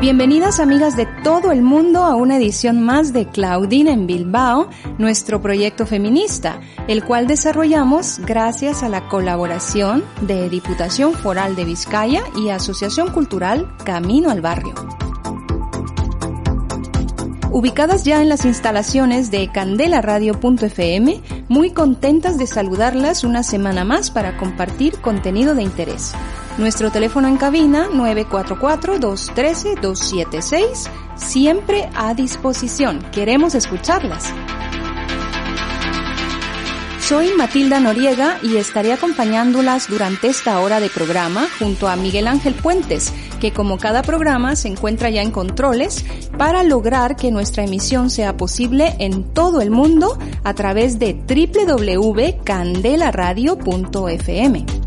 Bienvenidas amigas de todo el mundo a una edición más de Claudine en Bilbao, nuestro proyecto feminista, el cual desarrollamos gracias a la colaboración de Diputación Foral de Vizcaya y Asociación Cultural Camino al Barrio. Ubicadas ya en las instalaciones de candelaradio.fm, muy contentas de saludarlas una semana más para compartir contenido de interés. Nuestro teléfono en cabina 944-213-276, siempre a disposición. Queremos escucharlas. Soy Matilda Noriega y estaré acompañándolas durante esta hora de programa junto a Miguel Ángel Puentes, que como cada programa se encuentra ya en controles para lograr que nuestra emisión sea posible en todo el mundo a través de www.candelaradio.fm.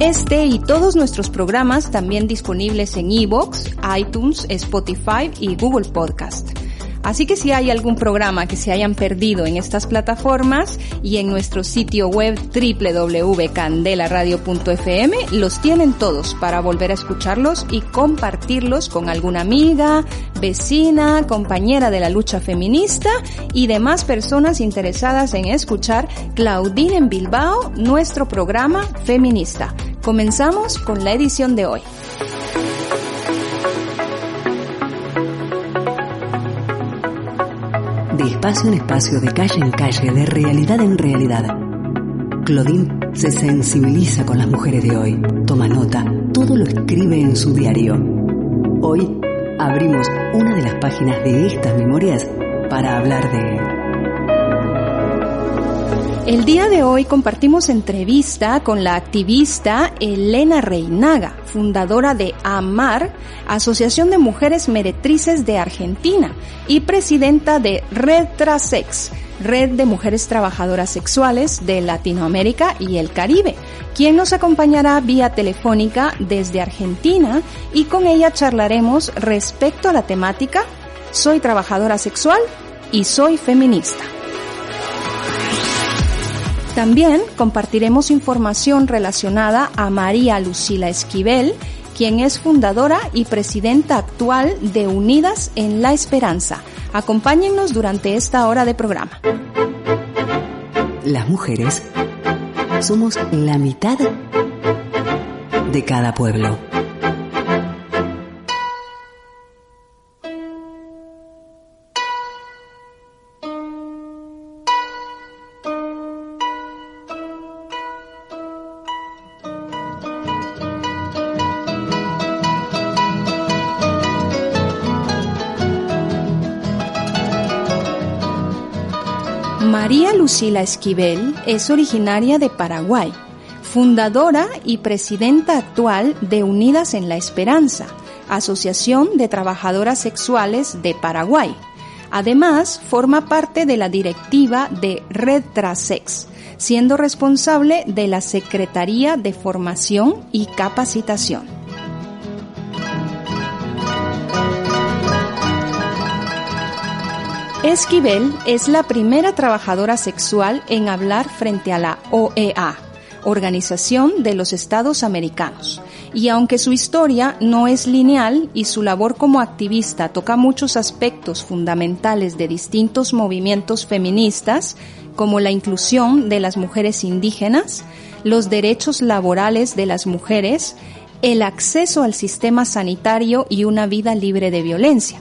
Este y todos nuestros programas también disponibles en iVoox, iTunes, Spotify y Google Podcast. Así que si hay algún programa que se hayan perdido en estas plataformas y en nuestro sitio web www.candelaradio.fm, los tienen todos para volver a escucharlos y compartirlos con alguna amiga, vecina, compañera de la lucha feminista y demás personas interesadas en escuchar Claudine en Bilbao, nuestro programa feminista. Comenzamos con la edición de hoy. Espacio en espacio, de calle en calle, de realidad en realidad. Claudine se sensibiliza con las mujeres de hoy, toma nota, todo lo escribe en su diario. Hoy abrimos una de las páginas de estas memorias para hablar de el día de hoy compartimos entrevista con la activista Elena Reinaga, fundadora de AMAR, Asociación de Mujeres Meretrices de Argentina, y presidenta de Red Trasex, Red de Mujeres Trabajadoras Sexuales de Latinoamérica y el Caribe, quien nos acompañará vía telefónica desde Argentina y con ella charlaremos respecto a la temática Soy trabajadora sexual y soy feminista. También compartiremos información relacionada a María Lucila Esquivel, quien es fundadora y presidenta actual de Unidas en la Esperanza. Acompáñennos durante esta hora de programa. Las mujeres somos la mitad de cada pueblo. María Lucila Esquivel es originaria de Paraguay, fundadora y presidenta actual de Unidas en la Esperanza, Asociación de Trabajadoras Sexuales de Paraguay. Además, forma parte de la directiva de Red Trasex, siendo responsable de la Secretaría de Formación y Capacitación. Esquivel es la primera trabajadora sexual en hablar frente a la OEA, Organización de los Estados Americanos. Y aunque su historia no es lineal y su labor como activista toca muchos aspectos fundamentales de distintos movimientos feministas, como la inclusión de las mujeres indígenas, los derechos laborales de las mujeres, el acceso al sistema sanitario y una vida libre de violencia.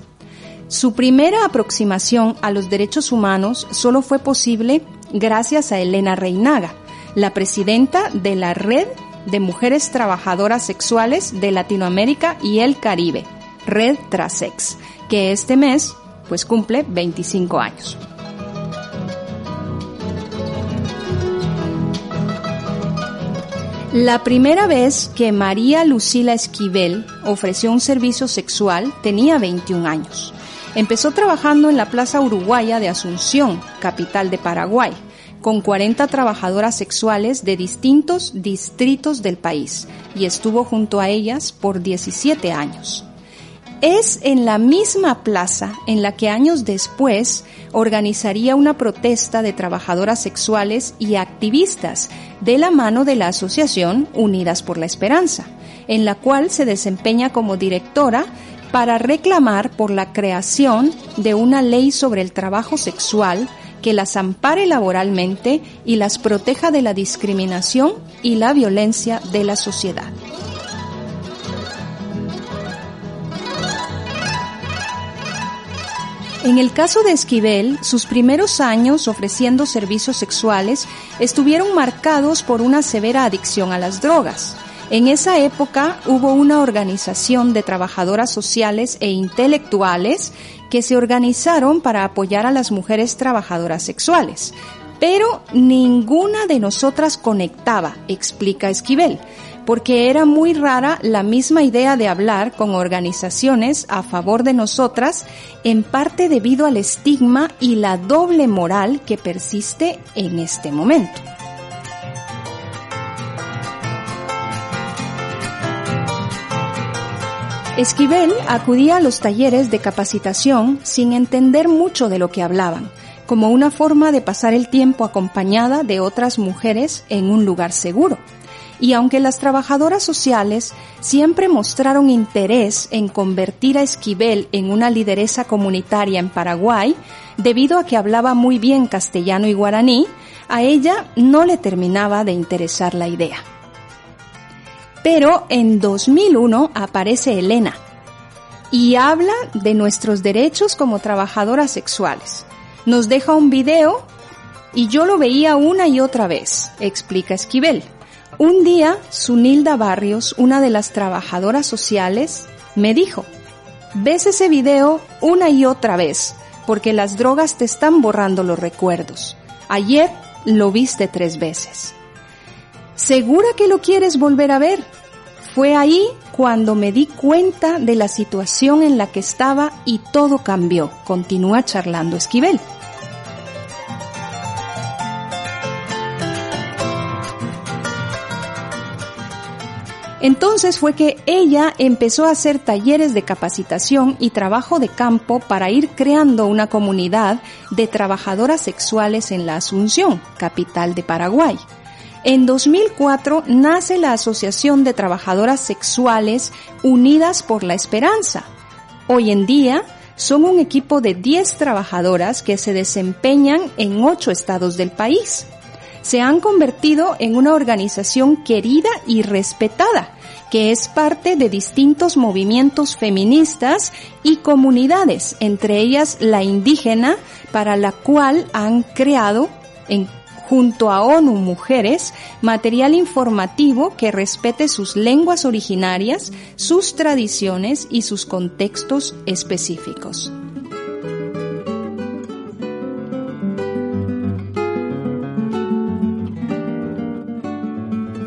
Su primera aproximación a los derechos humanos solo fue posible gracias a Elena Reinaga, la presidenta de la Red de Mujeres Trabajadoras Sexuales de Latinoamérica y el Caribe, Red Trasex, que este mes pues cumple 25 años. La primera vez que María Lucila Esquivel ofreció un servicio sexual tenía 21 años. Empezó trabajando en la Plaza Uruguaya de Asunción, capital de Paraguay, con 40 trabajadoras sexuales de distintos distritos del país y estuvo junto a ellas por 17 años. Es en la misma plaza en la que años después organizaría una protesta de trabajadoras sexuales y activistas de la mano de la Asociación Unidas por la Esperanza, en la cual se desempeña como directora para reclamar por la creación de una ley sobre el trabajo sexual que las ampare laboralmente y las proteja de la discriminación y la violencia de la sociedad. En el caso de Esquivel, sus primeros años ofreciendo servicios sexuales estuvieron marcados por una severa adicción a las drogas. En esa época hubo una organización de trabajadoras sociales e intelectuales que se organizaron para apoyar a las mujeres trabajadoras sexuales. Pero ninguna de nosotras conectaba, explica Esquivel porque era muy rara la misma idea de hablar con organizaciones a favor de nosotras, en parte debido al estigma y la doble moral que persiste en este momento. Esquivel acudía a los talleres de capacitación sin entender mucho de lo que hablaban, como una forma de pasar el tiempo acompañada de otras mujeres en un lugar seguro y aunque las trabajadoras sociales siempre mostraron interés en convertir a Esquivel en una lideresa comunitaria en Paraguay, debido a que hablaba muy bien castellano y guaraní, a ella no le terminaba de interesar la idea. Pero en 2001 aparece Elena y habla de nuestros derechos como trabajadoras sexuales. Nos deja un video y yo lo veía una y otra vez, explica Esquivel. Un día, Sunilda Barrios, una de las trabajadoras sociales, me dijo, ves ese video una y otra vez, porque las drogas te están borrando los recuerdos. Ayer lo viste tres veces. ¿Segura que lo quieres volver a ver? Fue ahí cuando me di cuenta de la situación en la que estaba y todo cambió, continúa charlando Esquivel. Entonces fue que ella empezó a hacer talleres de capacitación y trabajo de campo para ir creando una comunidad de trabajadoras sexuales en la Asunción, capital de Paraguay. En 2004 nace la Asociación de Trabajadoras Sexuales Unidas por la Esperanza. Hoy en día son un equipo de 10 trabajadoras que se desempeñan en 8 estados del país. Se han convertido en una organización querida y respetada que es parte de distintos movimientos feministas y comunidades, entre ellas la indígena, para la cual han creado en junto a ONU Mujeres, material informativo que respete sus lenguas originarias, sus tradiciones y sus contextos específicos.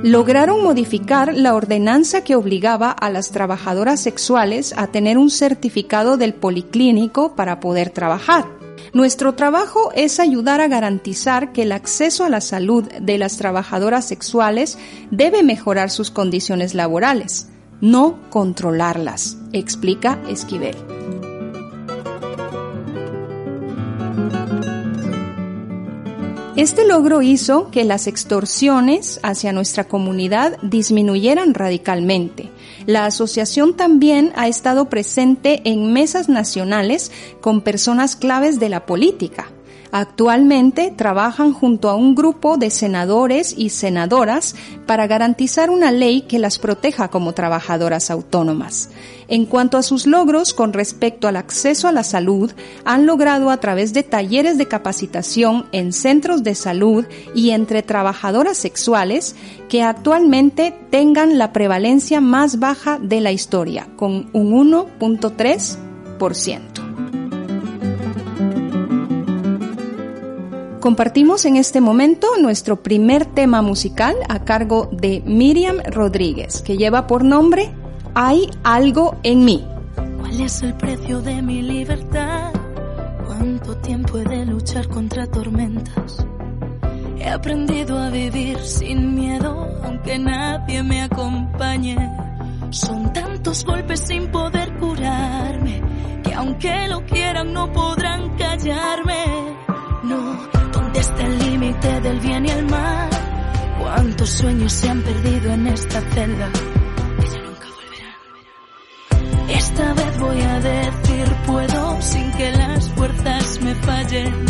lograron modificar la ordenanza que obligaba a las trabajadoras sexuales a tener un certificado del policlínico para poder trabajar. Nuestro trabajo es ayudar a garantizar que el acceso a la salud de las trabajadoras sexuales debe mejorar sus condiciones laborales, no controlarlas, explica Esquivel. Este logro hizo que las extorsiones hacia nuestra comunidad disminuyeran radicalmente. La asociación también ha estado presente en mesas nacionales con personas claves de la política, Actualmente trabajan junto a un grupo de senadores y senadoras para garantizar una ley que las proteja como trabajadoras autónomas. En cuanto a sus logros con respecto al acceso a la salud, han logrado a través de talleres de capacitación en centros de salud y entre trabajadoras sexuales que actualmente tengan la prevalencia más baja de la historia, con un 1.3%. Compartimos en este momento nuestro primer tema musical a cargo de Miriam Rodríguez, que lleva por nombre Hay algo en mí. ¿Cuál es el precio de mi libertad? ¿Cuánto tiempo he de luchar contra tormentas? He aprendido a vivir sin miedo, aunque nadie me acompañe. Son tantos golpes sin poder curarme, que aunque lo quieran no podrán callarme. No, ¿dónde está el límite del bien y el mal? ¿Cuántos sueños se han perdido en esta celda? Que ya nunca volverán. Esta vez voy a decir puedo sin que las fuerzas me fallen.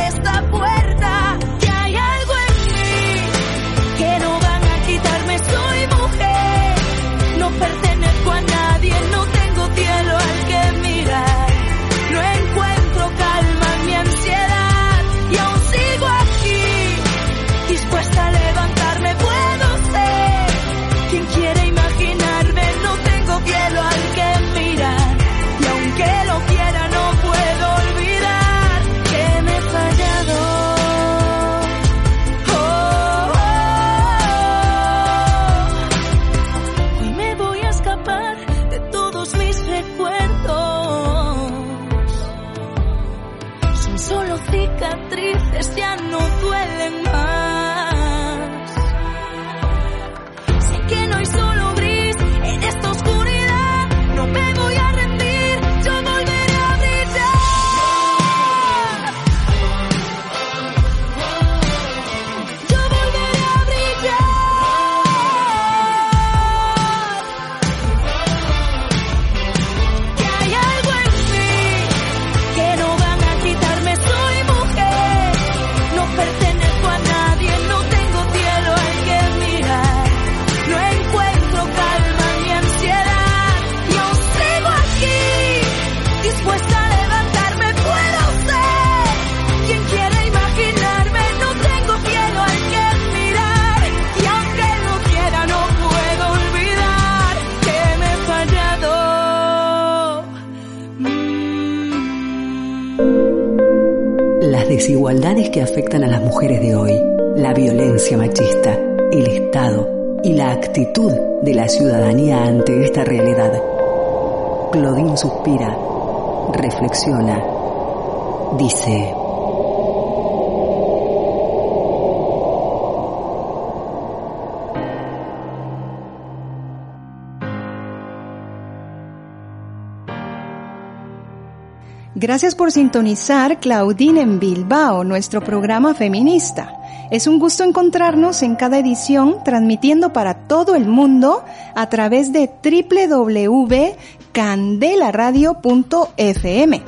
Gracias por sintonizar Claudine en Bilbao, nuestro programa feminista. Es un gusto encontrarnos en cada edición transmitiendo para todo el mundo a través de www.candelaradio.fm.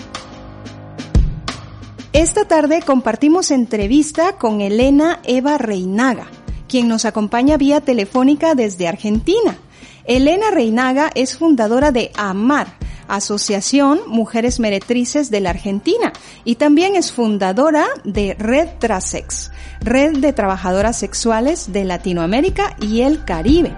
Esta tarde compartimos entrevista con Elena Eva Reinaga, quien nos acompaña vía telefónica desde Argentina. Elena Reinaga es fundadora de AMAR, Asociación Mujeres Meretrices de la Argentina, y también es fundadora de Red Trasex, Red de Trabajadoras Sexuales de Latinoamérica y el Caribe.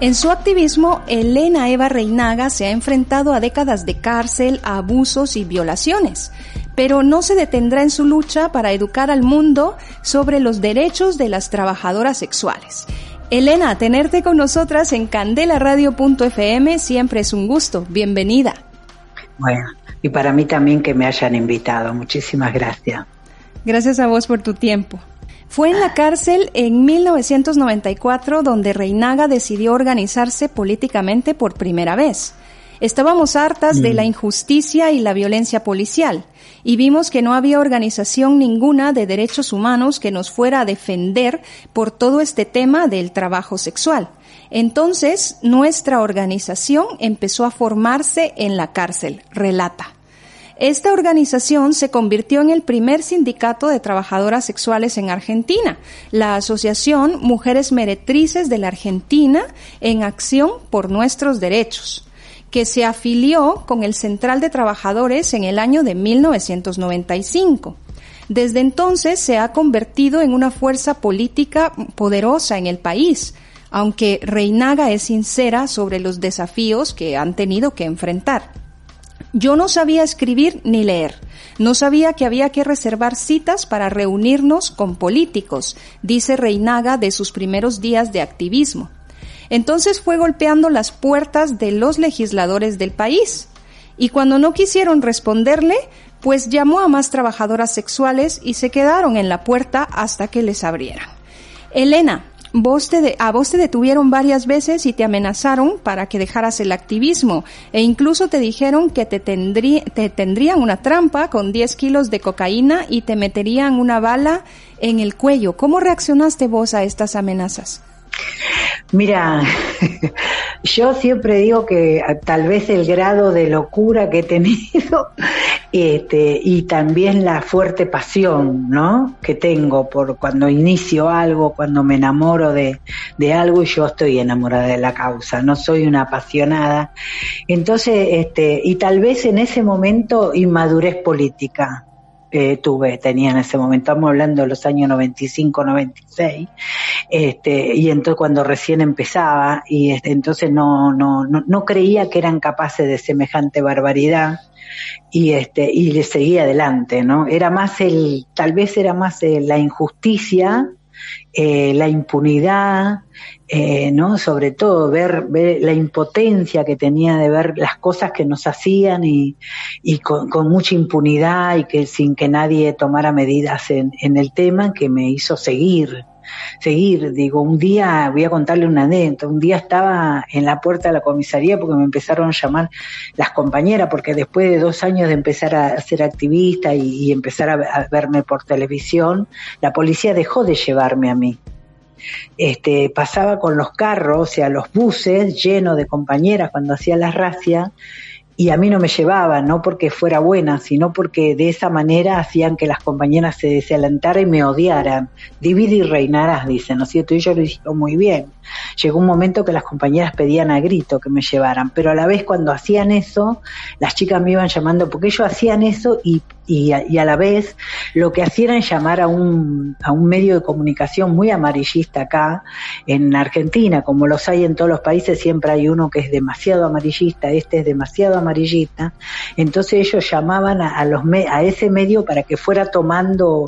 En su activismo, Elena Eva Reinaga se ha enfrentado a décadas de cárcel, abusos y violaciones, pero no se detendrá en su lucha para educar al mundo sobre los derechos de las trabajadoras sexuales. Elena, tenerte con nosotras en candelaradio.fm siempre es un gusto. Bienvenida. Bueno, y para mí también que me hayan invitado. Muchísimas gracias. Gracias a vos por tu tiempo. Fue en la cárcel en 1994 donde Reinaga decidió organizarse políticamente por primera vez. Estábamos hartas de la mm. injusticia y la violencia policial y vimos que no había organización ninguna de derechos humanos que nos fuera a defender por todo este tema del trabajo sexual. Entonces, nuestra organización empezó a formarse en la cárcel, relata. Esta organización se convirtió en el primer sindicato de trabajadoras sexuales en Argentina, la Asociación Mujeres Meretrices de la Argentina en Acción por Nuestros Derechos, que se afilió con el Central de Trabajadores en el año de 1995. Desde entonces se ha convertido en una fuerza política poderosa en el país, aunque Reinaga es sincera sobre los desafíos que han tenido que enfrentar. Yo no sabía escribir ni leer. No sabía que había que reservar citas para reunirnos con políticos, dice Reinaga de sus primeros días de activismo. Entonces fue golpeando las puertas de los legisladores del país. Y cuando no quisieron responderle, pues llamó a más trabajadoras sexuales y se quedaron en la puerta hasta que les abrieran. Elena, Vos te a vos te detuvieron varias veces y te amenazaron para que dejaras el activismo e incluso te dijeron que te, te tendrían una trampa con 10 kilos de cocaína y te meterían una bala en el cuello. ¿Cómo reaccionaste vos a estas amenazas? Mira, yo siempre digo que tal vez el grado de locura que he tenido este, y también la fuerte pasión ¿no? que tengo por cuando inicio algo, cuando me enamoro de, de algo y yo estoy enamorada de la causa, no soy una apasionada. Entonces, este, y tal vez en ese momento inmadurez política tuve, tenía en ese momento, estamos hablando de los años 95, 96, este, y entonces cuando recién empezaba, y este, entonces no, no, no, no creía que eran capaces de semejante barbaridad, y este y le seguía adelante no era más el tal vez era más la injusticia eh, la impunidad, eh, ¿no? Sobre todo ver, ver, la impotencia que tenía de ver las cosas que nos hacían y, y con, con, mucha impunidad y que sin que nadie tomara medidas en, en el tema que me hizo seguir, seguir. Digo, un día, voy a contarle una anécdota, un día estaba en la puerta de la comisaría porque me empezaron a llamar las compañeras, porque después de dos años de empezar a ser activista y, empezar a, verme por televisión, la policía dejó de llevarme a mí. Este, pasaba con los carros, o sea, los buses llenos de compañeras cuando hacía la racia, y a mí no me llevaban, no porque fuera buena, sino porque de esa manera hacían que las compañeras se desalentaran y me odiaran. Divide y reinarás, dicen, ¿no es cierto? Y yo lo hicieron muy bien. Llegó un momento que las compañeras pedían a grito que me llevaran, pero a la vez cuando hacían eso, las chicas me iban llamando porque ellos hacían eso y, y, a, la vez lo que hacían era llamar a un, a un medio de comunicación muy amarillista acá en Argentina, como los hay en todos los países, siempre hay uno que es demasiado amarillista, este es demasiado amarillista, entonces ellos llamaban a, a ese medio para que fuera tomando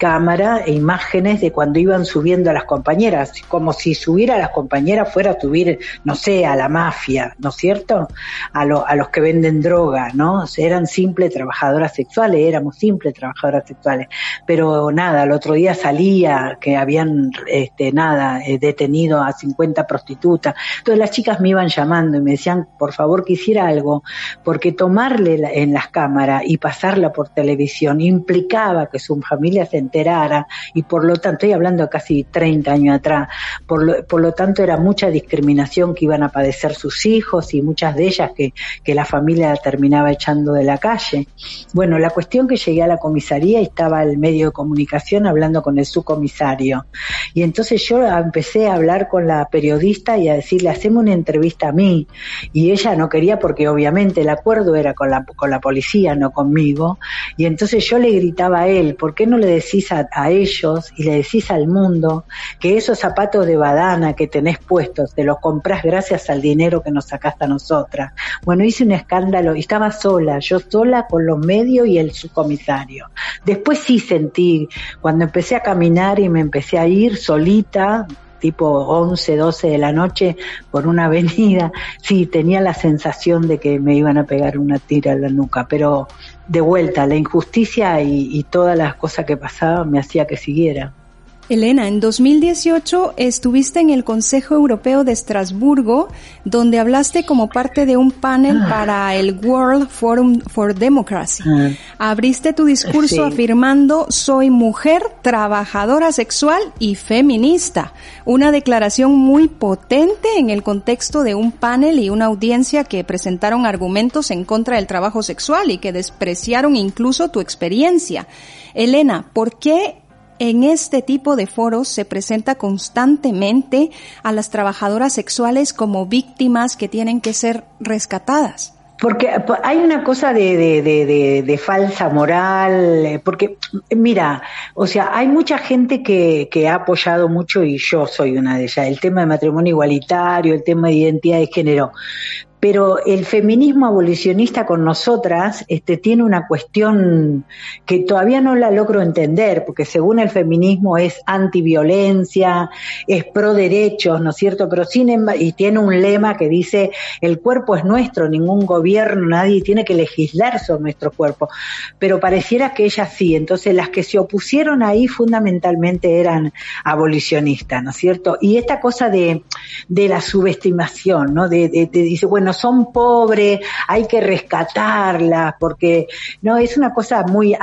cámara e imágenes de cuando iban subiendo a las compañeras, como si subir a las compañeras fuera a subir, no sé, a la mafia, ¿no es cierto? A, a los que venden droga, ¿no? eran simples trabajadoras sexuales, éramos simples trabajadoras sexuales. Pero nada, el otro día salía que habían, este, nada, eh, detenido a 50 prostitutas. Entonces las chicas me iban llamando y me decían, por favor, que hiciera algo, porque tomarle en las cámaras y pasarla por televisión implicaba que su familia se enterara y por lo tanto, estoy hablando casi 30 años atrás, por lo, por lo tanto era mucha discriminación que iban a padecer sus hijos y muchas de ellas que, que la familia terminaba echando de la calle. Bueno, la cuestión que llegué a la comisaría y estaba el medio de comunicación hablando con el subcomisario. Y entonces yo empecé a hablar con la periodista y a decirle, hacemos una entrevista a mí y ella no quería porque obviamente el acuerdo era con la, con la policía, no conmigo. Y entonces yo le gritaba a él, ¿por qué no le decís a, ellos y le decís al mundo que esos zapatos de badana que tenés puestos te los comprás gracias al dinero que nos sacaste a nosotras. Bueno, hice un escándalo y estaba sola, yo sola con los medios y el subcomisario. Después sí sentí, cuando empecé a caminar y me empecé a ir solita, tipo 11, 12 de la noche por una avenida, sí, tenía la sensación de que me iban a pegar una tira en la nuca, pero de vuelta, la injusticia y, y todas las cosas que pasaban me hacía que siguiera. Elena, en 2018 estuviste en el Consejo Europeo de Estrasburgo, donde hablaste como parte de un panel ah. para el World Forum for Democracy. Ah. Abriste tu discurso afirmando, soy mujer, trabajadora sexual y feminista. Una declaración muy potente en el contexto de un panel y una audiencia que presentaron argumentos en contra del trabajo sexual y que despreciaron incluso tu experiencia. Elena, ¿por qué en este tipo de foros se presenta constantemente a las trabajadoras sexuales como víctimas que tienen que ser rescatadas. Porque hay una cosa de, de, falsa moral, eh, porque mira, o sea, hay mucha gente que, que, ha apoyado mucho y yo soy una de ellas, el tema de matrimonio igualitario, el tema de identidad de género, pero el feminismo abolicionista con nosotras este, tiene una cuestión que todavía no la logro entender, porque según el feminismo es antiviolencia, es pro derechos, ¿no es cierto? Pero sin y tiene un lema que dice el cuerpo es nuestro, ningún gobierno, nadie tiene que legislar sobre nuestro cuerpo. Pero pareciera que ellas sí, entonces las que se opusieron ahí fundamentalmente eran abolicionistas, ¿no es cierto? Y esta cosa de, de la subestimación, ¿no? De, de dice, bueno, son pobres, hay que rescatarlas, porque no es una cosa muy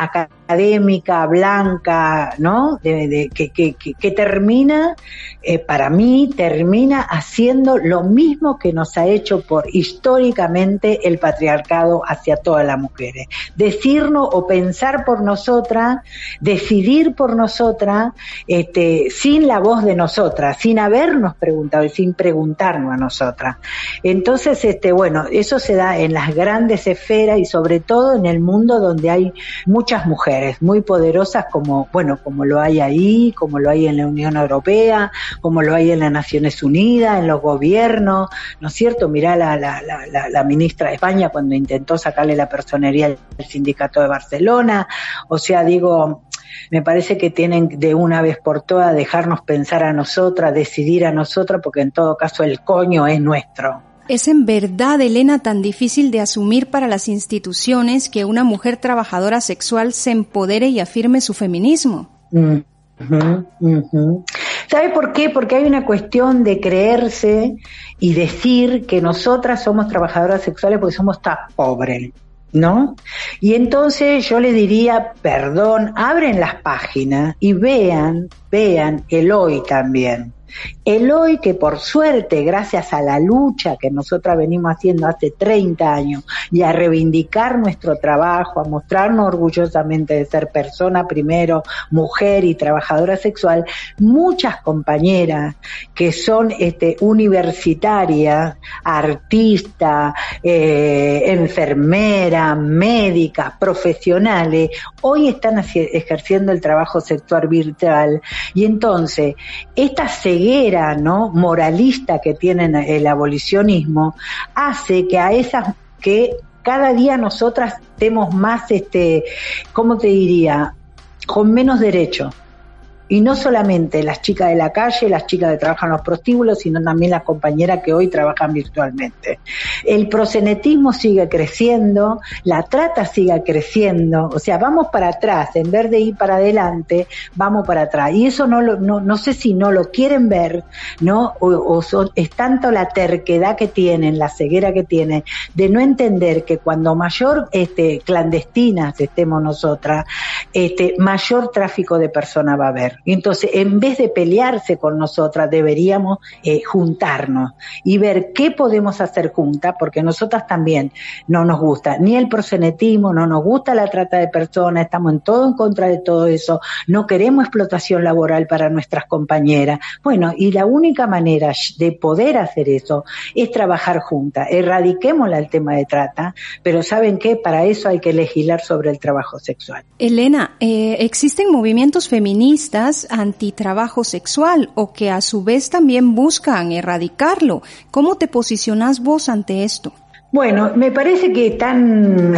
académica, blanca, ¿no? Que, termina, eh, para mí, termina haciendo lo mismo que nos ha hecho por históricamente el patriarcado hacia todas las mujeres. Decirnos o pensar por nosotras, decidir por nosotras, este, sin la voz de nosotras, sin habernos preguntado y sin preguntarnos a nosotras. Entonces, este, bueno, eso se da en las grandes esferas y sobre todo en el mundo donde hay muchas mujeres muy poderosas como, bueno, como lo hay ahí, como lo hay en la Unión Europea, como lo hay en las Naciones Unidas, en los gobiernos, ¿no es cierto? Mirá la, la, la, la ministra de España cuando intentó sacarle la personería al sindicato de Barcelona, o sea, digo, me parece que tienen de una vez por todas dejarnos pensar a nosotras, decidir a nosotras, porque en todo caso el coño es nuestro. ¿Es en verdad, Elena, tan difícil de asumir para las instituciones que una mujer trabajadora sexual se empodere y afirme su feminismo? ¿Sabe por qué? Porque hay una cuestión de creerse y decir que nosotras somos trabajadoras sexuales porque somos tan pobres. ¿no? Y entonces yo le diría, perdón, abren las páginas y vean, vean el hoy también. El hoy que por suerte, gracias a la lucha que nosotras venimos haciendo hace 30 años y a reivindicar nuestro trabajo, a mostrarnos orgullosamente de ser persona primero, mujer y trabajadora sexual, muchas compañeras que son este, universitarias, artistas, eh, enfermeras, médicas, profesionales, hoy están ejerciendo el trabajo sexual virtual y entonces esta ceguera, ¿no? moralista que tienen el abolicionismo hace que a esas que cada día nosotras estemos más este, ¿cómo te diría? con menos derechos y no solamente las chicas de la calle, las chicas que trabajan los prostíbulos, sino también las compañeras que hoy trabajan virtualmente. El prosenetismo sigue creciendo, la trata sigue creciendo, o sea, vamos para atrás, en vez de ir para adelante, vamos para atrás. Y eso no, lo, no, no sé si no lo quieren ver, ¿no? O, es tanto la terquedad que tienen, la ceguera que tienen, de no entender que cuando mayor este, clandestinas estemos nosotras, este, mayor tráfico de personas va a haber. Entonces, en vez de pelearse con nosotras, deberíamos eh, juntarnos y ver qué podemos hacer juntas, porque nosotras también no nos gusta ni el prosenetismo, no nos gusta la trata de personas, estamos en todo en contra de todo eso, no queremos explotación laboral para nuestras compañeras. Bueno, y la única manera de poder hacer eso es trabajar juntas. Erradiquemos el tema de trata, pero ¿saben qué? Para eso hay que legislar sobre el trabajo sexual. Elena, eh, existen movimientos feministas antitrabajo sexual o que a su vez también buscan erradicarlo. ¿Cómo te posicionas vos ante esto? Bueno, me parece que están,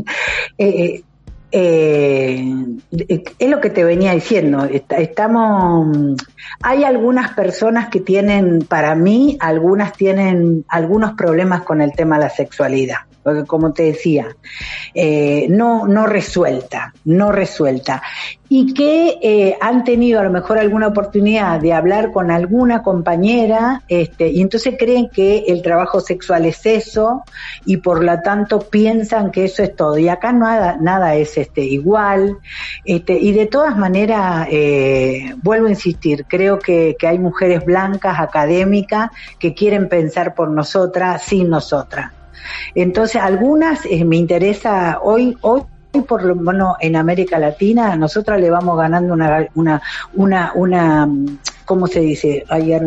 eh, eh, es lo que te venía diciendo, estamos, hay algunas personas que tienen, para mí, algunas tienen algunos problemas con el tema de la sexualidad como te decía, eh, no, no resuelta, no resuelta. Y que eh, han tenido a lo mejor alguna oportunidad de hablar con alguna compañera, este, y entonces creen que el trabajo sexual es eso, y por lo tanto piensan que eso es todo. Y acá nada, nada es este, igual. Este, y de todas maneras, eh, vuelvo a insistir, creo que, que hay mujeres blancas, académicas, que quieren pensar por nosotras, sin nosotras. Entonces, algunas eh, me interesa hoy, hoy por lo menos en América Latina, nosotros le vamos ganando una, una, una, una ¿cómo se dice? Ayer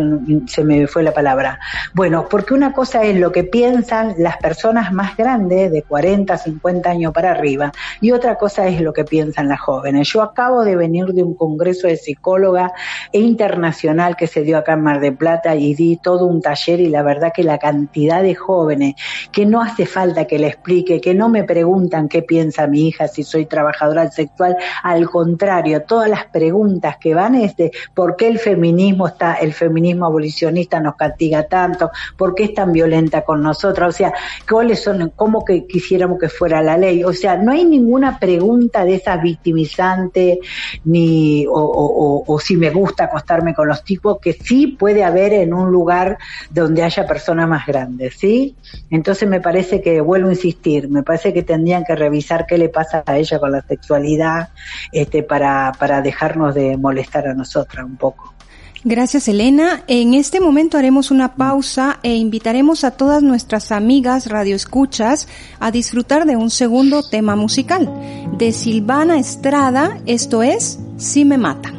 se me fue la palabra. Bueno, porque una cosa es lo que piensan las personas más grandes, de 40, 50 años para arriba, y otra cosa es lo que piensan las jóvenes. Yo acabo de venir de un congreso de psicóloga internacional que se dio acá en Mar de Plata y di todo un taller y la verdad que la cantidad de jóvenes que no hace falta que le explique, que no me preguntan qué piensa mi hija si soy trabajadora sexual, al contrario, todas las preguntas que van es de por qué el feminismo feminismo está, el feminismo abolicionista nos castiga tanto, por qué es tan violenta con nosotros, o sea, cuáles son, cómo que quisiéramos que fuera la ley, o sea, no hay ninguna pregunta de esas victimizantes, ni, o, o si me gusta acostarme con los tipos, que sí puede haber en un lugar donde haya personas más grandes, ¿sí? Entonces me parece que, vuelvo a insistir, me parece que tendrían que revisar qué le pasa a ella con la sexualidad, este, para, para dejarnos de molestar a nosotras un poco. Gracias, Elena. En este momento haremos una pausa e invitaremos a todas nuestras amigas radioescuchas a disfrutar de un segundo tema musical de Silvana Estrada, esto es Si me matan.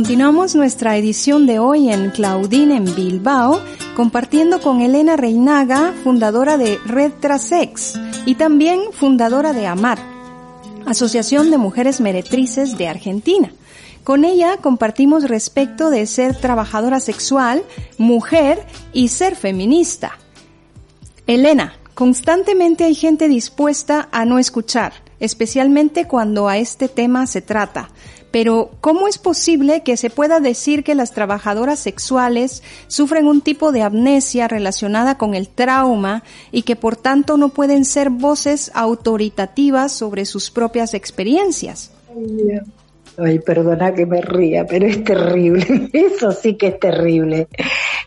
Continuamos nuestra edición de hoy en Claudine en Bilbao, compartiendo con Elena Reinaga, fundadora de Red Trasex y también fundadora de AMAR, Asociación de Mujeres Meretrices de Argentina. Con ella compartimos respecto de ser trabajadora sexual, mujer y ser feminista. Elena, constantemente hay gente dispuesta a no escuchar, especialmente cuando a este tema se trata. Pero, ¿cómo es posible que se pueda decir que las trabajadoras sexuales sufren un tipo de amnesia relacionada con el trauma y que por tanto no pueden ser voces autoritativas sobre sus propias experiencias? Ay, perdona que me ría, pero es terrible. Eso sí que es terrible.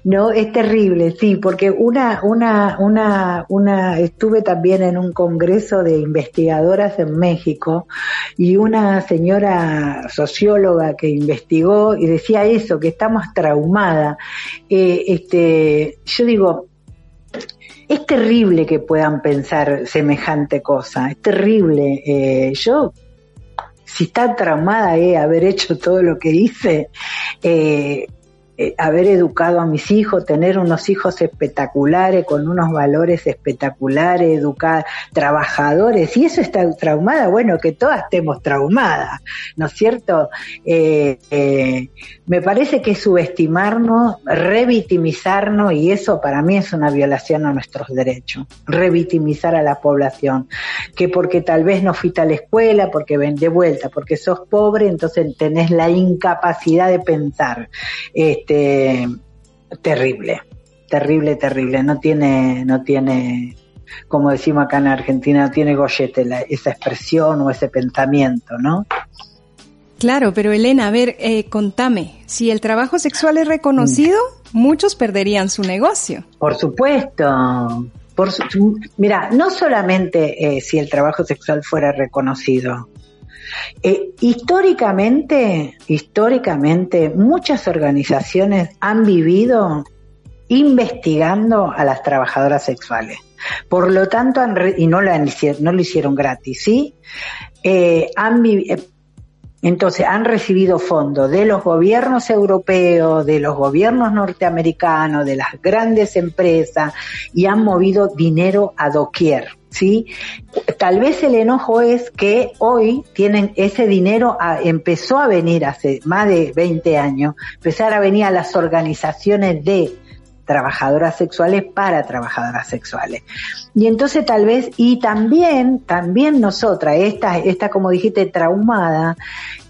No, es terrible, sí, porque una, una, una, una, estuve también en un congreso de investigadoras en México y una señora socióloga que investigó y decía eso, que estamos traumadas. Eh, este, yo digo, es terrible que puedan pensar semejante cosa, es terrible. Eh, yo si está traumada eh, haber hecho todo lo que hice, eh, eh, haber educado a mis hijos, tener unos hijos espectaculares, con unos valores espectaculares, educar, trabajadores, y eso está traumada, bueno, que todas estemos traumadas, ¿no es cierto? Eh, eh, me parece que subestimarnos, revictimizarnos, y eso para mí es una violación a nuestros derechos, revictimizar a la población, que porque tal vez no fuiste a la escuela, porque ven de vuelta, porque sos pobre, entonces tenés la incapacidad de pensar. Este, terrible, terrible, terrible. No tiene, no tiene, como decimos acá en Argentina, no tiene gollete esa expresión o ese pensamiento, ¿no? Claro, pero Elena, a ver, eh, contame, si el trabajo sexual es reconocido, muchos perderían su negocio. Por supuesto. Por mira, no solamente eh, si el trabajo sexual fuera reconocido, eh, históricamente, históricamente, muchas organizaciones han vivido investigando a las trabajadoras sexuales. Por lo tanto, y no, no lo hicieron gratis, ¿sí? Eh, han, eh, entonces han recibido fondos de los gobiernos europeos, de los gobiernos norteamericanos, de las grandes empresas y han movido dinero a doquier. ¿Sí? Tal vez el enojo es que hoy tienen ese dinero, empezó a venir hace más de 20 años, empezar a venir a las organizaciones de trabajadoras sexuales para trabajadoras sexuales. Y entonces tal vez, y también, también nosotras, esta, esta como dijiste, traumada,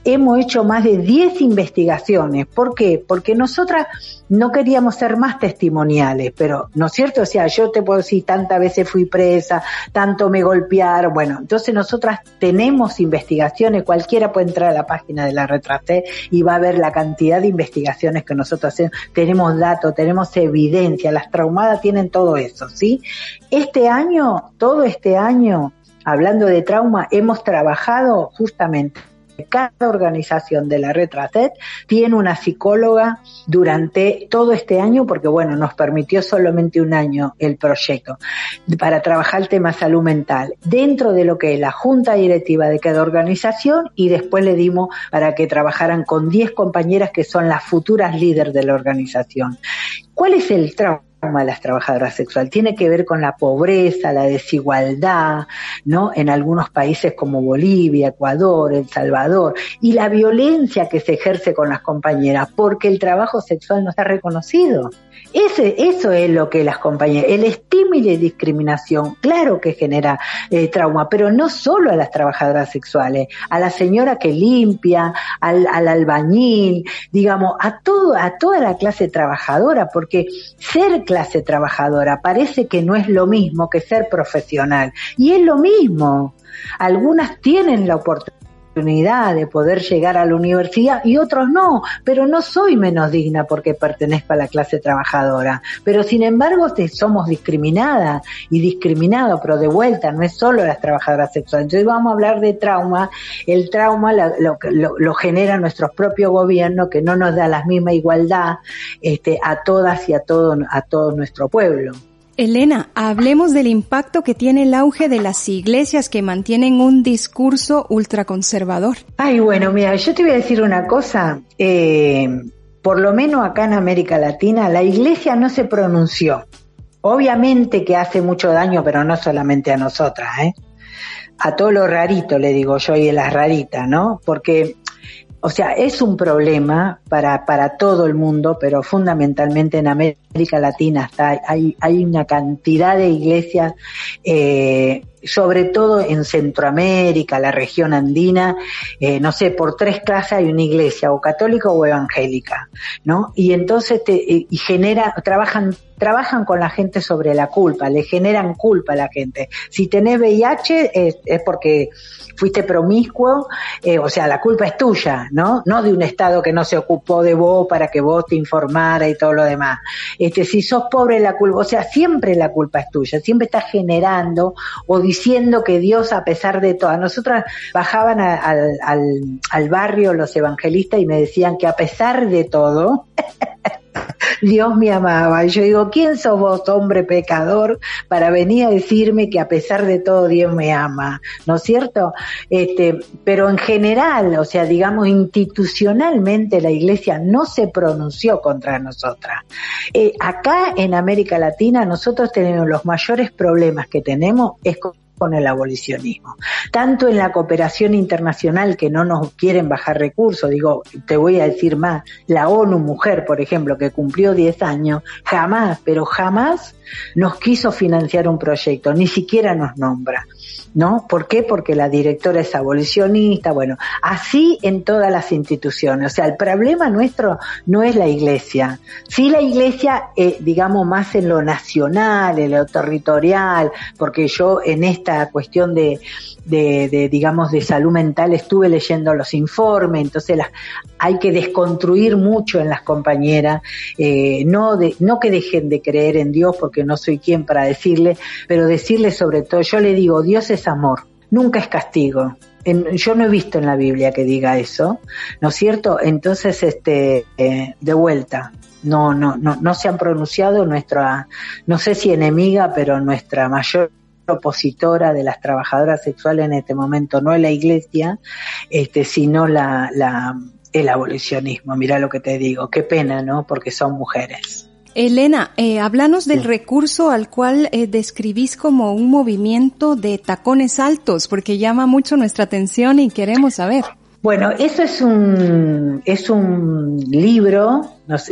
hemos hecho más de 10 investigaciones. ¿Por qué? Porque nosotras no queríamos ser más testimoniales, pero, ¿no es cierto? O sea, yo te puedo decir, tantas veces fui presa, tanto me golpearon, bueno, entonces nosotras tenemos investigaciones, cualquiera puede entrar a la página de la Retracé y va a ver la cantidad de investigaciones que nosotros hacemos, tenemos datos, tenemos evidencia, las traumadas tienen todo eso, ¿sí? Este año, todo este año, hablando de trauma, hemos trabajado justamente cada organización de la Retracet tiene una psicóloga durante todo este año, porque bueno, nos permitió solamente un año el proyecto para trabajar el tema salud mental dentro de lo que es la junta directiva de cada organización y después le dimos para que trabajaran con 10 compañeras que son las futuras líderes de la organización. ¿Cuál es el trauma? De las trabajadoras sexuales. Tiene que ver con la pobreza, la desigualdad, ¿no? En algunos países como Bolivia, Ecuador, El Salvador, y la violencia que se ejerce con las compañeras, porque el trabajo sexual no está reconocido. Ese, eso es lo que las compañeras, el estímulo y discriminación, claro que genera eh, trauma, pero no solo a las trabajadoras sexuales, a la señora que limpia, al, al albañil, digamos, a todo, a toda la clase trabajadora, porque ser clase trabajadora parece que no es lo mismo que ser profesional, y es lo mismo. Algunas tienen la oportunidad de poder llegar a la universidad y otros no, pero no soy menos digna porque pertenezco a la clase trabajadora. Pero sin embargo somos discriminadas y discriminados, pero de vuelta, no es solo las trabajadoras sexuales. Entonces vamos a hablar de trauma. El trauma lo, lo, lo genera nuestro propio gobierno que no nos da la misma igualdad este, a todas y a todo, a todo nuestro pueblo. Elena, hablemos del impacto que tiene el auge de las iglesias que mantienen un discurso ultraconservador. Ay, bueno, mira, yo te voy a decir una cosa. Eh, por lo menos acá en América Latina, la iglesia no se pronunció. Obviamente que hace mucho daño, pero no solamente a nosotras, ¿eh? A todo lo rarito, le digo yo, y a las raritas, ¿no? Porque o sea, es un problema para, para todo el mundo, pero fundamentalmente en América Latina está, hay, hay una cantidad de iglesias, eh, sobre todo en Centroamérica, la región andina, eh, no sé, por tres clases hay una iglesia, o católica o evangélica, ¿no? Y entonces te, y genera, trabajan trabajan con la gente sobre la culpa, le generan culpa a la gente. Si tenés VIH es, es porque fuiste promiscuo, eh, o sea, la culpa es tuya, ¿no? No de un Estado que no se ocupó de vos para que vos te informara y todo lo demás. Este, si sos pobre, la culpa, o sea, siempre la culpa es tuya, siempre estás generando o diciendo que Dios, a pesar de todo, a nosotras bajaban al, al, barrio los evangelistas y me decían que a pesar de todo, Dios me amaba. Y yo digo, ¿quién sos vos, hombre pecador, para venir a decirme que a pesar de todo Dios me ama? ¿No es cierto? Este, pero en general, o sea, digamos, institucionalmente la iglesia no se pronunció contra nosotras. Eh, acá en América Latina nosotros tenemos los mayores problemas que tenemos es con con el abolicionismo. Tanto en la cooperación internacional que no nos quieren bajar recursos, digo, te voy a decir más, la ONU Mujer, por ejemplo, que cumplió 10 años, jamás, pero jamás nos quiso financiar un proyecto, ni siquiera nos nombra. ¿no? ¿Por qué? Porque la directora es abolicionista, bueno, así en todas las instituciones. O sea, el problema nuestro no es la iglesia. Sí la iglesia, eh, digamos, más en lo nacional, en lo territorial, porque yo en esta cuestión de, de, digamos, de salud mental estuve leyendo los informes, entonces las, hay que desconstruir mucho en las compañeras, eh, no, de, no que dejen de creer en Dios, porque no soy quien para decirle, pero decirle sobre todo, yo le digo, Dios es amor, nunca es castigo. En, yo no he visto en la Biblia que diga eso, ¿no es cierto? Entonces, este, eh, de vuelta, no, no, no, no se han pronunciado nuestra, no sé si enemiga, pero nuestra mayor opositora de las trabajadoras sexuales en este momento no es la iglesia, este, sino la, la, el abolicionismo. Mira lo que te digo, qué pena, ¿no? Porque son mujeres. Elena, eh, háblanos del recurso al cual eh, describís como un movimiento de tacones altos, porque llama mucho nuestra atención y queremos saber. Bueno, eso es un, es un libro,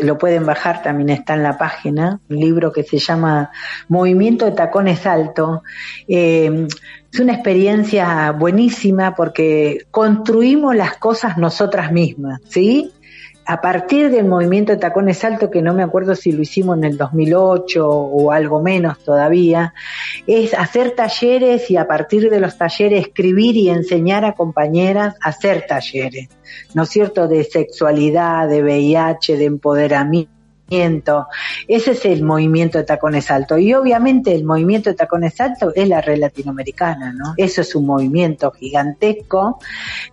lo pueden bajar, también está en la página, un libro que se llama Movimiento de Tacones Alto. Eh, es una experiencia buenísima porque construimos las cosas nosotras mismas, ¿sí? A partir del movimiento de tacones alto, que no me acuerdo si lo hicimos en el 2008 o algo menos todavía, es hacer talleres y a partir de los talleres escribir y enseñar a compañeras a hacer talleres, ¿no es cierto?, de sexualidad, de VIH, de empoderamiento ese es el movimiento de tacones alto. Y obviamente el movimiento de tacones alto es la red latinoamericana, ¿no? Eso es un movimiento gigantesco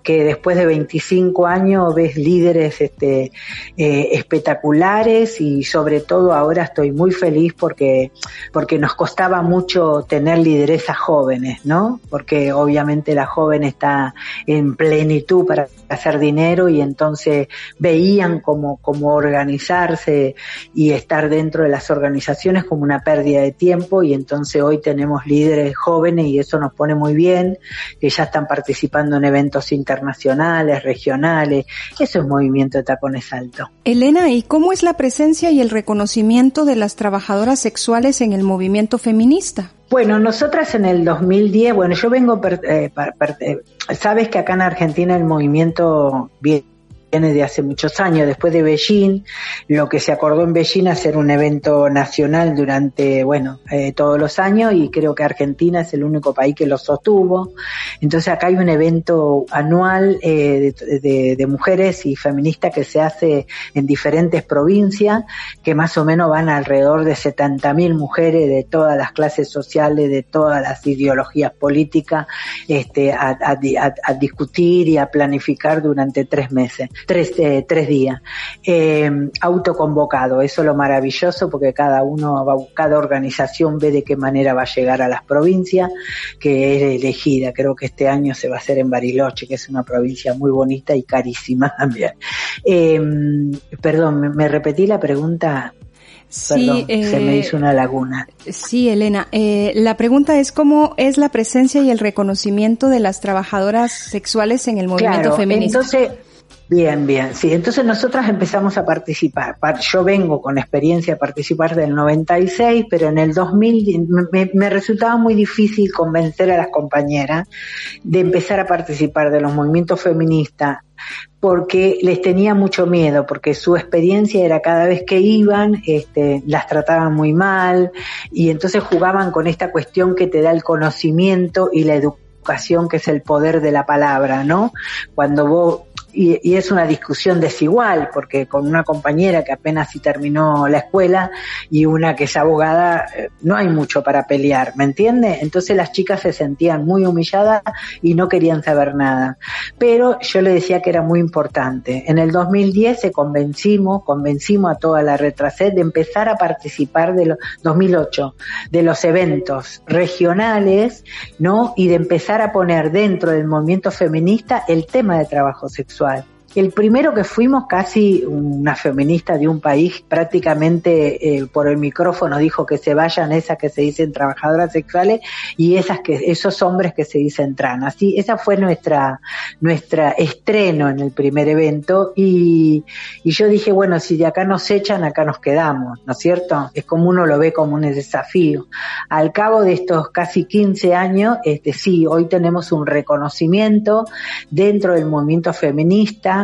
que después de 25 años ves líderes este, eh, espectaculares y sobre todo ahora estoy muy feliz porque, porque nos costaba mucho tener lideresas jóvenes, ¿no? Porque obviamente la joven está en plenitud para hacer dinero y entonces veían cómo, cómo organizarse y estar dentro de las organizaciones como una pérdida de tiempo y entonces hoy tenemos líderes jóvenes y eso nos pone muy bien, que ya están participando en eventos internacionales, regionales, eso es movimiento de tacones alto. Elena, ¿y cómo es la presencia y el reconocimiento de las trabajadoras sexuales en el movimiento feminista? Bueno, nosotras en el 2010, bueno, yo vengo, eh, eh, sabes que acá en Argentina el movimiento viene de hace muchos años. Después de Beijing, lo que se acordó en Beijing hacer un evento nacional durante, bueno, eh, todos los años y creo que Argentina es el único país que lo sostuvo. Entonces acá hay un evento anual eh, de, mujeres y feministas que se hace en diferentes provincias, que más o menos van alrededor de 70.000 mujeres de todas las clases sociales, de todas las ideologías políticas, este, a discutir y a planificar durante tres meses tres, eh, tres días. Eh, autoconvocado, eso es lo maravilloso porque cada uno, va, cada organización ve de qué manera va a llegar a las provincias que es elegida. Creo que este año se va a hacer en Bariloche, que es una provincia muy bonita y carísima también. Eh, perdón, me, repetí la pregunta. Sí, se me hizo una laguna. Sí, Elena. Eh, la pregunta es cómo es la presencia y el reconocimiento de las trabajadoras sexuales en el movimiento claro, feminista. Entonces, Bien, bien, sí. Entonces nosotras empezamos a participar. Yo vengo con experiencia a participar del 96, pero en el 2000 me, me, resultaba muy difícil convencer a las compañeras de empezar a participar de los movimientos feministas porque les tenía mucho miedo, porque su experiencia era cada vez que iban, este, las trataban muy mal y entonces jugaban con esta cuestión que te da el conocimiento y la educación que es el poder de la palabra, ¿no? Cuando vos y, y, es una discusión desigual, porque con una compañera que apenas si terminó la escuela y una que es abogada, eh, no hay mucho para pelear, ¿me entiende? Entonces las chicas se sentían muy humilladas y no querían saber nada. Pero yo le decía que era muy importante. En el 2010 se convencimos, convencimos a toda la retrased de empezar a participar de los 2008, de los eventos regionales, ¿no? Y de empezar a poner dentro del movimiento feminista el tema de trabajo sexual sexual. El primero que fuimos, casi una feminista de un país, prácticamente eh, por el micrófono dijo que se vayan esas que se dicen trabajadoras sexuales y esas que, esos hombres que se dicen trans. Así, esa fue nuestra, estreno en el primer evento y, y yo dije, bueno, si de acá nos echan, acá nos quedamos, ¿no es cierto? Es como uno lo ve como un desafío. Al cabo de estos casi 15 años, este sí, hoy tenemos un reconocimiento dentro del movimiento feminista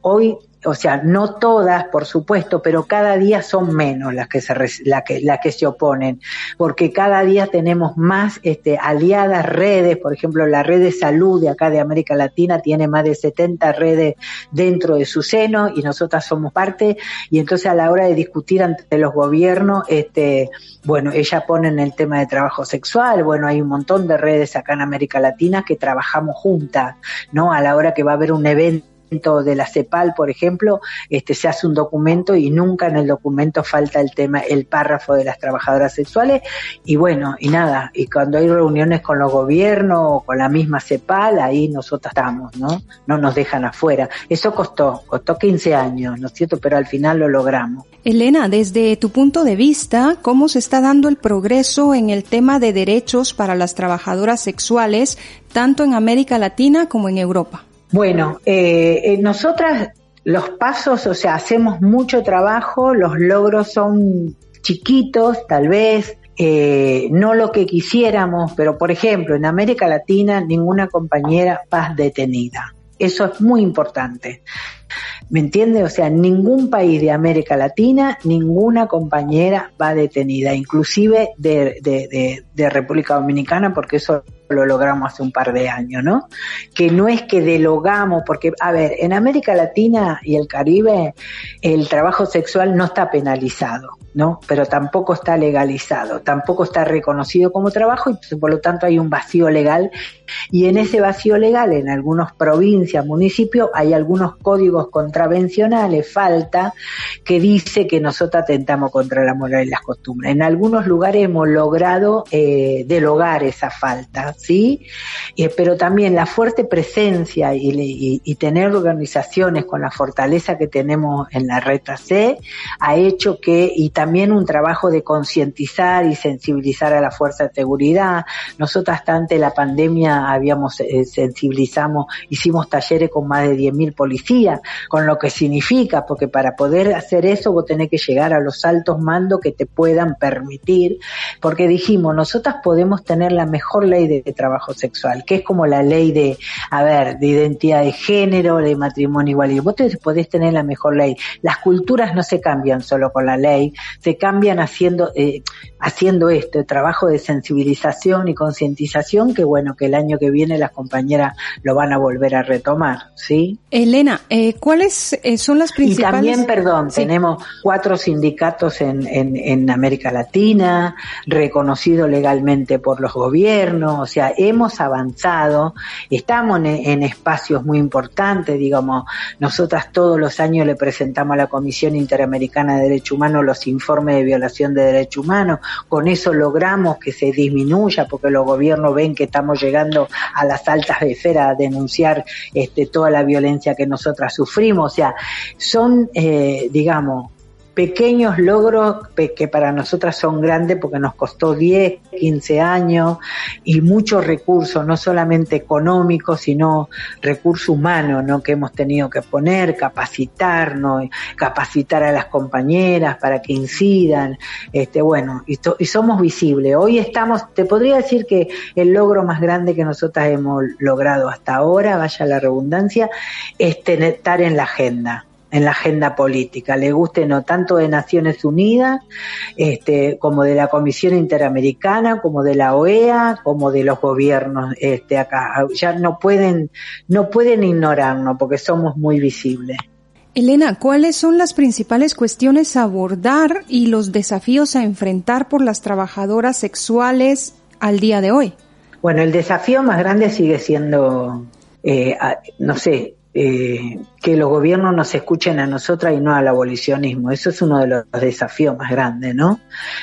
Hoy o sea, no todas, por supuesto, pero cada día son menos las que se, la que, que se oponen, porque cada día tenemos más este, aliadas redes, por ejemplo, la red de salud de acá de América Latina tiene más de 70 redes dentro de su seno y nosotras somos parte, y entonces a la hora de discutir ante los gobiernos, este, bueno, ella pone en el tema de trabajo sexual, bueno, hay un montón de redes acá en América Latina que trabajamos juntas, ¿no? A la hora que va a haber un evento de la CEPAL, por ejemplo, este, se hace un documento y nunca en el documento falta el tema, el párrafo de las trabajadoras sexuales. Y bueno, y nada, y cuando hay reuniones con los gobiernos o con la misma CEPAL, ahí nosotros estamos, ¿no? No nos dejan afuera. Eso costó, costó 15 años, ¿no es cierto? Pero al final lo logramos. Elena, desde tu punto de vista, ¿cómo se está dando el progreso en el tema de derechos para las trabajadoras sexuales, tanto en América Latina como en Europa? Bueno, eh, eh, nosotras los pasos, o sea, hacemos mucho trabajo, los logros son chiquitos, tal vez, eh, no lo que quisiéramos, pero por ejemplo, en América Latina ninguna compañera paz detenida. Eso es muy importante. ¿Me entiende? O sea, ningún país de América Latina, ninguna compañera va detenida, inclusive de, de, de, República Dominicana, porque eso lo logramos hace un par de años, ¿no? Que no es que delogamos, porque, a ver, en América Latina y el Caribe el trabajo sexual no está penalizado, ¿no? Pero tampoco está legalizado, tampoco está reconocido como trabajo y por lo tanto hay un vacío legal y en ese vacío legal en algunas provincias, municipios, hay algunos códigos contravencionales, falta, que dice que nosotros atentamos contra la moral y las costumbres. En algunos lugares hemos logrado eh, delogar esa falta, ¿sí? Pero también la fuerte presencia y, y, y, tener organizaciones con la fortaleza que tenemos en la red C ha hecho que, y también un trabajo de concientizar y sensibilizar a la fuerza de seguridad. Nosotros hasta antes de la pandemia habíamos, eh, sensibilizamos, hicimos talleres con más de 10.000 policías con lo que significa, porque para poder hacer eso vos tenés que llegar a los altos mandos que te puedan permitir, porque dijimos, nosotras podemos tener la mejor ley de, trabajo sexual, que es como la ley de, a ver, de identidad de género, de matrimonio igual, y vos podés tener la mejor ley. Las culturas no se cambian solo con la ley, se cambian haciendo, eh, haciendo esto, el trabajo de sensibilización y concientización, que bueno, que el año que viene las compañeras lo van a volver a retomar, ¿sí? Elena, eh, ¿cuáles eh, son las principales? Y también, perdón, tenemos cuatro sindicatos en, en, en América Latina, reconocido legalmente por los gobiernos, o sea, hemos avanzado, estamos en, en espacios muy importantes, digamos, nosotras todos los años le presentamos a la Comisión Interamericana de Derechos Humanos los informes de violación de derechos humanos, con eso logramos que se disminuya porque los gobiernos ven que estamos llegando a las altas esferas a denunciar este, toda la violencia que nosotras sufrimos. O sea, son, eh, digamos, pequeños logros que para nosotras son grandes porque nos costó 10, 15 años y muchos recursos, no solamente económicos, sino recursos humanos, ¿no? Que hemos tenido que poner, capacitarnos, capacitar a las compañeras para que incidan, este, bueno, y, somos visibles. Hoy estamos, te podría decir que el logro más grande que nosotras hemos logrado hasta ahora, vaya la redundancia, es estar en la agenda en la agenda política, le guste no tanto de Naciones Unidas, este, como de la Comisión Interamericana, como de la OEA, como de los gobiernos este, acá. Ya no pueden, no pueden ignorarnos porque somos muy visibles. Elena, ¿cuáles son las principales cuestiones a abordar y los desafíos a enfrentar por las trabajadoras sexuales al día de hoy? Bueno, el desafío más grande sigue siendo, eh, no sé, eh, que los gobiernos nos escuchen a nosotras y no al abolicionismo. Eso es uno de los desafíos más grandes, ¿no?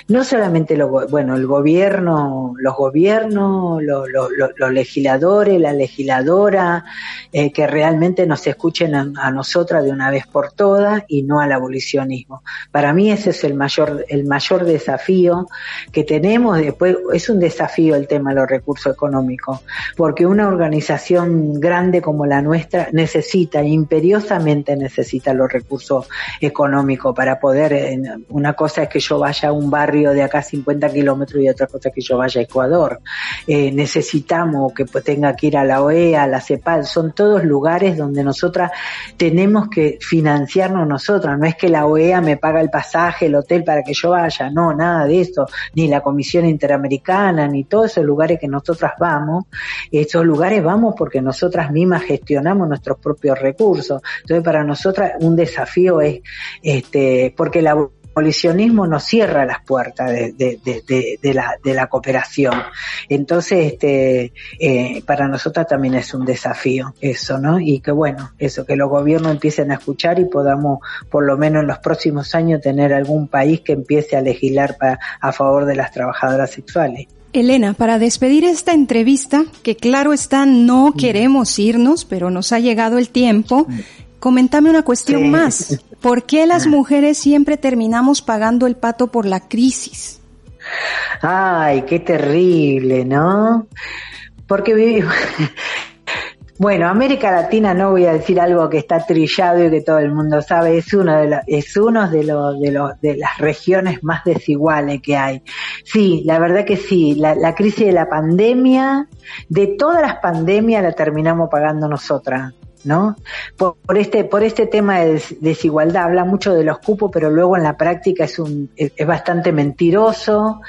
No solamente lo, bueno, el gobierno, los gobiernos, los legisladores, la legisladora, eh, que realmente nos escuchen a, nosotras de una vez por todas y no al abolicionismo. Para mí ese es el mayor, el mayor desafío que tenemos. Después es un desafío el tema de los recursos económicos, porque una organización grande como la nuestra necesita necesita, imperiosamente necesita los recursos económicos para poder, una cosa es que yo vaya a un barrio de acá 50 kilómetros y otra cosa es que yo vaya a Ecuador. Eh, necesitamos que pues, tenga que ir a la OEA, a la CEPAL, son todos lugares donde nosotras tenemos que financiarnos nosotras, no es que la OEA me paga el pasaje, el hotel para que yo vaya, no, nada de eso, ni la Comisión Interamericana, ni todos esos lugares que nosotras vamos, esos lugares vamos porque nosotras mismas gestionamos nuestros propios recursos. Entonces, para nosotras un desafío es, este, porque el abolicionismo nos cierra las puertas de, la, de la cooperación. Entonces, este, eh, para nosotras también es un desafío eso, ¿no? Y que bueno, eso, que los gobiernos empiecen a escuchar y podamos, por lo menos en los próximos años, tener algún país que empiece a legislar para, a favor de las trabajadoras sexuales. Elena, para despedir esta entrevista, que claro está, no queremos irnos, pero nos ha llegado el tiempo, comentame una cuestión más. ¿Por qué las ah. mujeres siempre terminamos pagando el pato por la crisis? Ay, qué terrible, ¿no? Porque vivimos, bueno, América Latina no voy a decir algo que está trillado y que todo el mundo sabe, es uno de es uno de los, de los, de las regiones más desiguales que hay. Sí, la verdad que sí, la, la crisis de la pandemia, de todas las pandemias la terminamos pagando nosotras. ¿No? Por, este, por este tema de desigualdad, habla mucho de los cupos, pero luego en la práctica es, un, es, bastante mentiroso,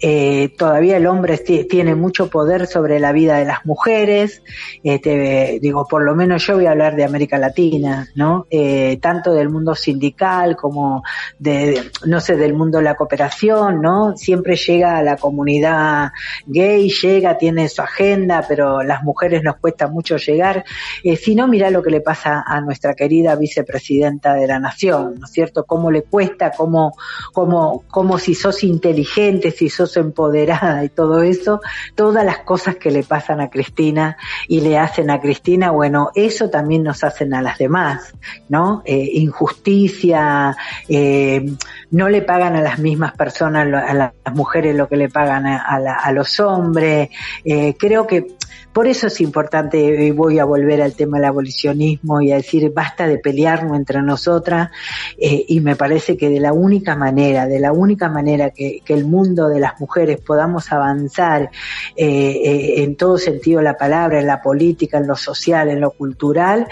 eh, todavía el hombre tiene mucho poder sobre la vida de las mujeres, este, digo, por lo menos yo voy a hablar de América Latina, ¿no? Eh, tanto del mundo sindical como de, no sé, del mundo de la cooperación, ¿no? Siempre llega la comunidad gay, llega, tiene su agenda, pero las mujeres nos cuesta mucho llegar. Eh, si no, mira lo que le pasa a nuestra querida vicepresidenta de la Nación, ¿no es cierto? Cómo le cuesta, cómo, cómo, cómo si sos inteligente, si sos empoderada y todo eso, todas las cosas que le pasan a Cristina y le hacen a Cristina, bueno, eso también nos hacen a las demás, ¿no? Eh, injusticia, eh, no le pagan a las mismas personas, a las mujeres lo que le pagan a, a, los hombres. Eh, creo que por eso es importante, y voy a volver al tema de la abolición abolicionismo y a decir basta de pelearnos entre nosotras eh, y me parece que de la única manera, de la única manera que, el mundo de las mujeres podamos avanzar eh, en todo sentido de la palabra, en la política, en lo social, en lo cultural,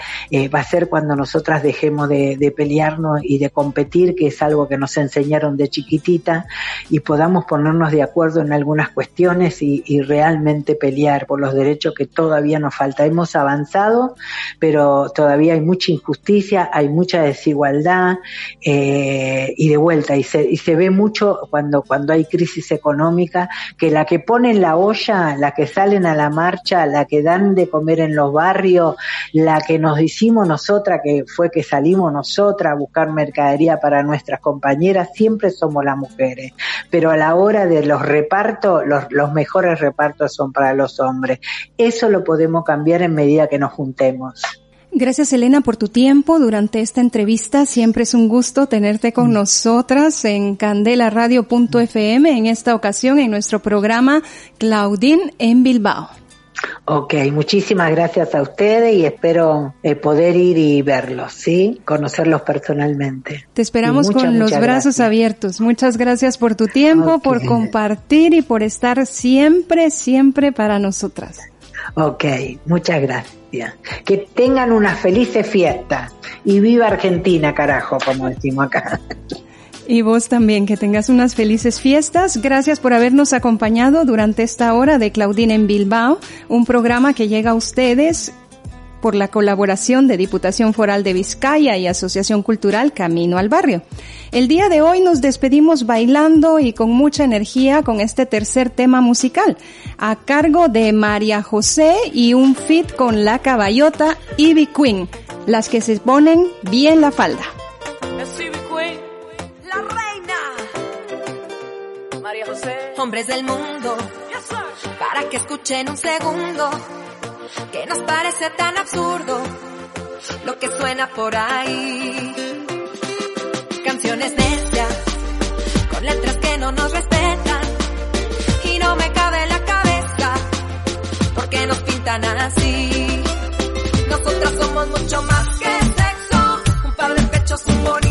va a ser cuando nosotras dejemos de, de pelearnos y de competir, que es algo que nos enseñaron de chiquitita, y podamos ponernos de acuerdo en algunas cuestiones y, realmente pelear por los derechos que todavía nos falta. Hemos avanzado, pero todavía hay mucha injusticia, hay mucha desigualdad eh, y de vuelta, y se, y se ve mucho cuando, cuando hay crisis económica, que la que ponen la olla, la que salen a la marcha, la que dan de comer en los barrios, la que nos hicimos nosotras, que fue que salimos nosotras a buscar mercadería para nuestras compañeras, siempre somos las mujeres. Pero a la hora de los repartos, los, los mejores repartos son para los hombres. Eso lo podemos cambiar en medida que nos juntemos. Gracias Elena por tu tiempo durante esta entrevista. Siempre es un gusto tenerte con nosotras en candelaradio.fm en esta ocasión en nuestro programa Claudine en Bilbao. Ok, muchísimas gracias a ustedes y espero eh, poder ir y verlos, ¿sí? Conocerlos personalmente. Te esperamos muchas, con los brazos gracias. abiertos. Muchas gracias por tu tiempo, okay. por compartir y por estar siempre, siempre para nosotras. Ok, muchas gracias. Que tengan una feliz fiesta. Y viva Argentina, carajo, como decimos acá. Y vos también, que tengas unas felices fiestas. Gracias por habernos acompañado durante esta hora de Claudine en Bilbao, un programa que llega a ustedes por la colaboración de Diputación Foral de Vizcaya y Asociación Cultural Camino al Barrio. El día de hoy nos despedimos bailando y con mucha energía con este tercer tema musical, a cargo de María José y un fit con la caballota Ivy Queen, las que se ponen bien la falda. Hombres del mundo, para que escuchen un segundo que nos parece tan absurdo lo que suena por ahí. Canciones necias, con letras que no nos respetan, y no me cabe en la cabeza, porque nos pintan así. Nosotras somos mucho más que sexo, un par de pechos, un bonito.